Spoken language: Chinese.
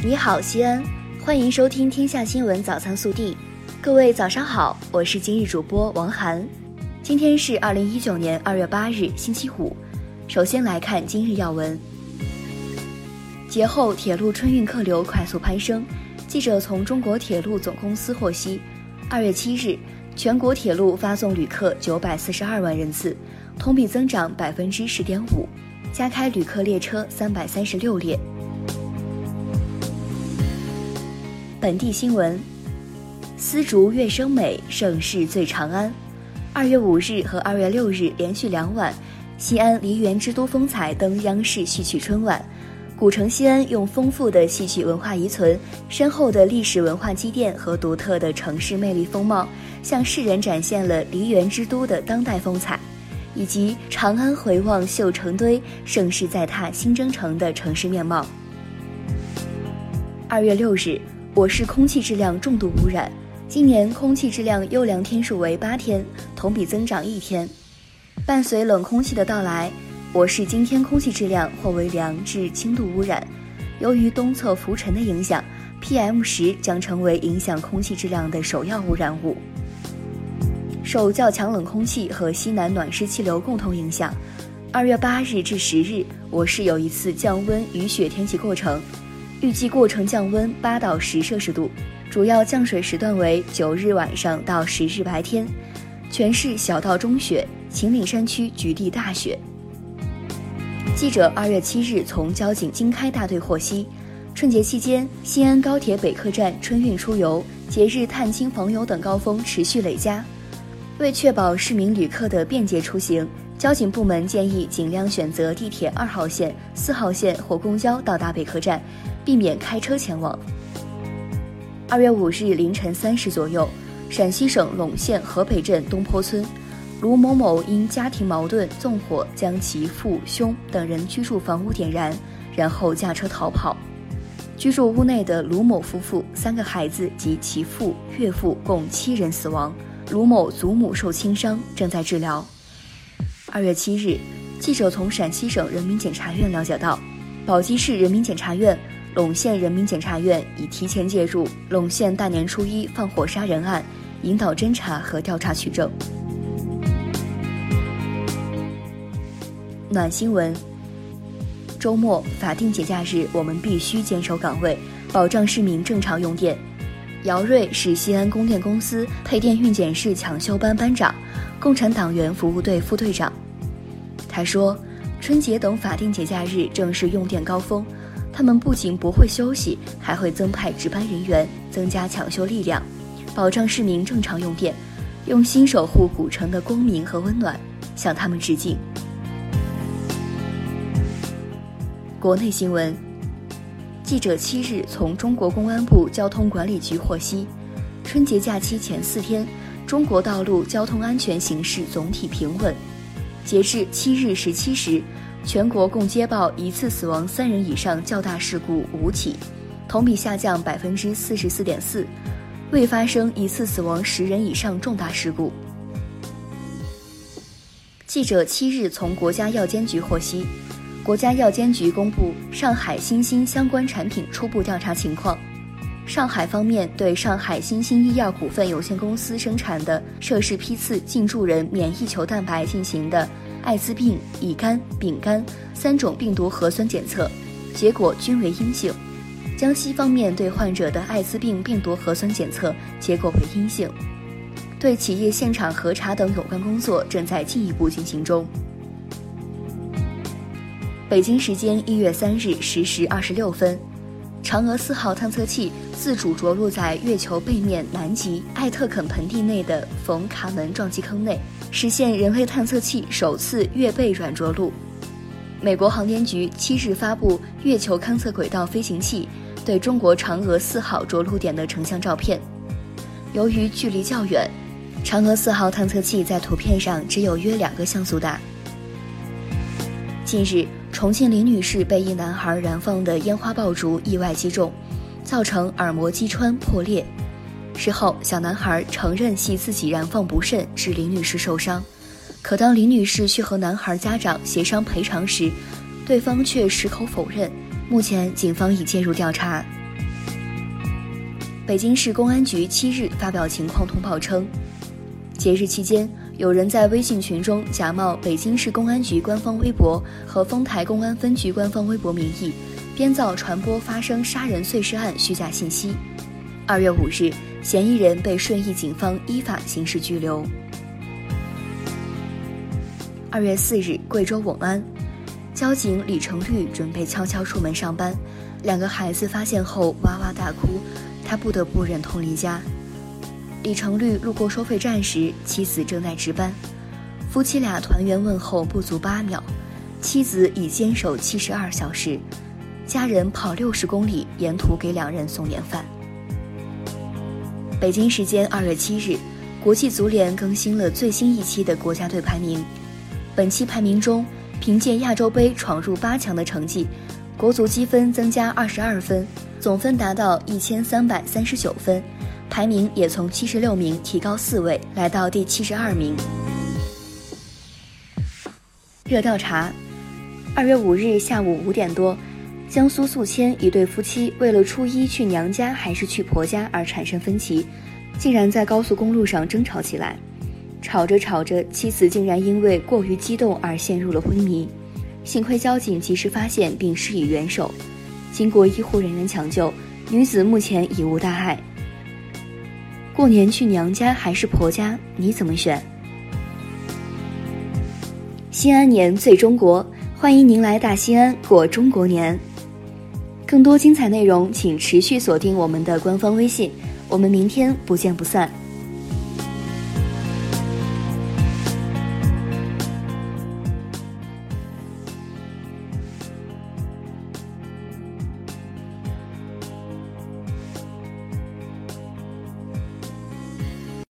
你好，西安，欢迎收听《天下新闻早餐速递》。各位早上好，我是今日主播王涵。今天是二零一九年二月八日，星期五。首先来看今日要闻。节后铁路春运客流快速攀升。记者从中国铁路总公司获悉，二月七日，全国铁路发送旅客九百四十二万人次，同比增长百分之十点五，加开旅客列车三百三十六列。本地新闻：丝竹乐声美，盛世醉长安。二月五日和二月六日连续两晚，西安梨园之都风采登央视戏曲春晚。古城西安用丰富的戏曲文化遗存、深厚的历史文化积淀和独特的城市魅力风貌，向世人展现了梨园之都的当代风采，以及长安回望绣成堆、盛世再踏新征程的城市面貌。二月六日，我市空气质量重度污染，今年空气质量优良天数为八天，同比增长一天。伴随冷空气的到来。我市今天空气质量或为良至轻度污染，由于东侧浮尘的影响，PM 十将成为影响空气质量的首要污染物。受较强冷空气和西南暖湿气流共同影响，二月八日至十日，我市有一次降温雨雪天气过程，预计过程降温八到十摄氏度，主要降水时段为九日晚上到十日白天，全市小到中雪，秦岭山区局地大雪。记者二月七日从交警经开大队获悉，春节期间，西安高铁北客站春运出游、节日探亲访友等高峰持续累加。为确保市民旅客的便捷出行，交警部门建议尽量选择地铁二号线、四号线或公交到达北客站，避免开车前往。二月五日凌晨三时左右，陕西省陇县河北镇东坡村。卢某某因家庭矛盾纵火，将其父、兄等人居住房屋点燃，然后驾车逃跑。居住屋内的卢某夫妇、三个孩子及其父、岳父共七人死亡，卢某祖母受轻伤，正在治疗。二月七日，记者从陕西省人民检察院了解到，宝鸡市人民检察院、陇县人民检察院已提前介入陇县大年初一放火杀人案，引导侦查和调查取证。暖新闻：周末法定节假日，我们必须坚守岗位，保障市民正常用电。姚瑞是西安供电公司配电运检室抢修班班长，共产党员服务队副队长。他说，春节等法定节假日正是用电高峰，他们不仅不会休息，还会增派值班人员，增加抢修力量，保障市民正常用电，用心守护古城的光明和温暖，向他们致敬。国内新闻，记者七日从中国公安部交通管理局获悉，春节假期前四天，中国道路交通安全形势总体平稳。截至七日十七时，全国共接报一次死亡三人以上较大事故五起，同比下降百分之四十四点四，未发生一次死亡十人以上重大事故。记者七日从国家药监局获悉。国家药监局公布上海新兴相关产品初步调查情况。上海方面对上海新兴医药股份有限公司生产的涉事批次进驻人免疫球蛋白进行的艾滋病、乙肝、丙肝三种病毒核酸检测，结果均为阴性。江西方面对患者的艾滋病病毒核酸检测结果为阴性。对企业现场核查等有关工作正在进一步进行中。北京时间一月三日十时二十六分，嫦娥四号探测器自主着陆在月球背面南极艾特肯盆地内的冯卡门撞击坑内，实现人类探测器首次月背软着陆。美国航天局七日发布月球勘测轨道飞行器对中国嫦娥四号着陆点的成像照片。由于距离较远，嫦娥四号探测器在图片上只有约两个像素大。近日。重庆林女士被一男孩燃放的烟花爆竹意外击中，造成耳膜击穿破裂。事后，小男孩承认系自己燃放不慎致林女士受伤。可当林女士去和男孩家长协商赔偿时，对方却矢口否认。目前，警方已介入调查。北京市公安局七日发表情况通报称，节日期间，有人在微信群中假冒北京市公安局官方微博和丰台公安分局官方微博名义，编造传播发生杀人碎尸案虚假信息。二月五日，嫌疑人被顺义警方依法刑事拘留。二月四日，贵州瓮安，交警李成绿准备悄悄出门上班，两个孩子发现后哇哇大哭。他不得不忍痛离家。李成绿路过收费站时，妻子正在值班。夫妻俩团圆问候不足八秒，妻子已坚守七十二小时，家人跑六十公里，沿途给两人送年饭。北京时间二月七日，国际足联更新了最新一期的国家队排名。本期排名中，凭借亚洲杯闯入八强的成绩，国足积分增加二十二分。总分达到一千三百三十九分，排名也从七十六名提高四位，来到第七十二名。热调查：二月五日下午五点多，江苏宿迁一对夫妻为了初一去娘家还是去婆家而产生分歧，竟然在高速公路上争吵起来。吵着吵着，妻子竟然因为过于激动而陷入了昏迷，幸亏交警及时发现并施以援手。经过医护人员抢救，女子目前已无大碍。过年去娘家还是婆家，你怎么选？西安年最中国，欢迎您来大西安过中国年。更多精彩内容，请持续锁定我们的官方微信。我们明天不见不散。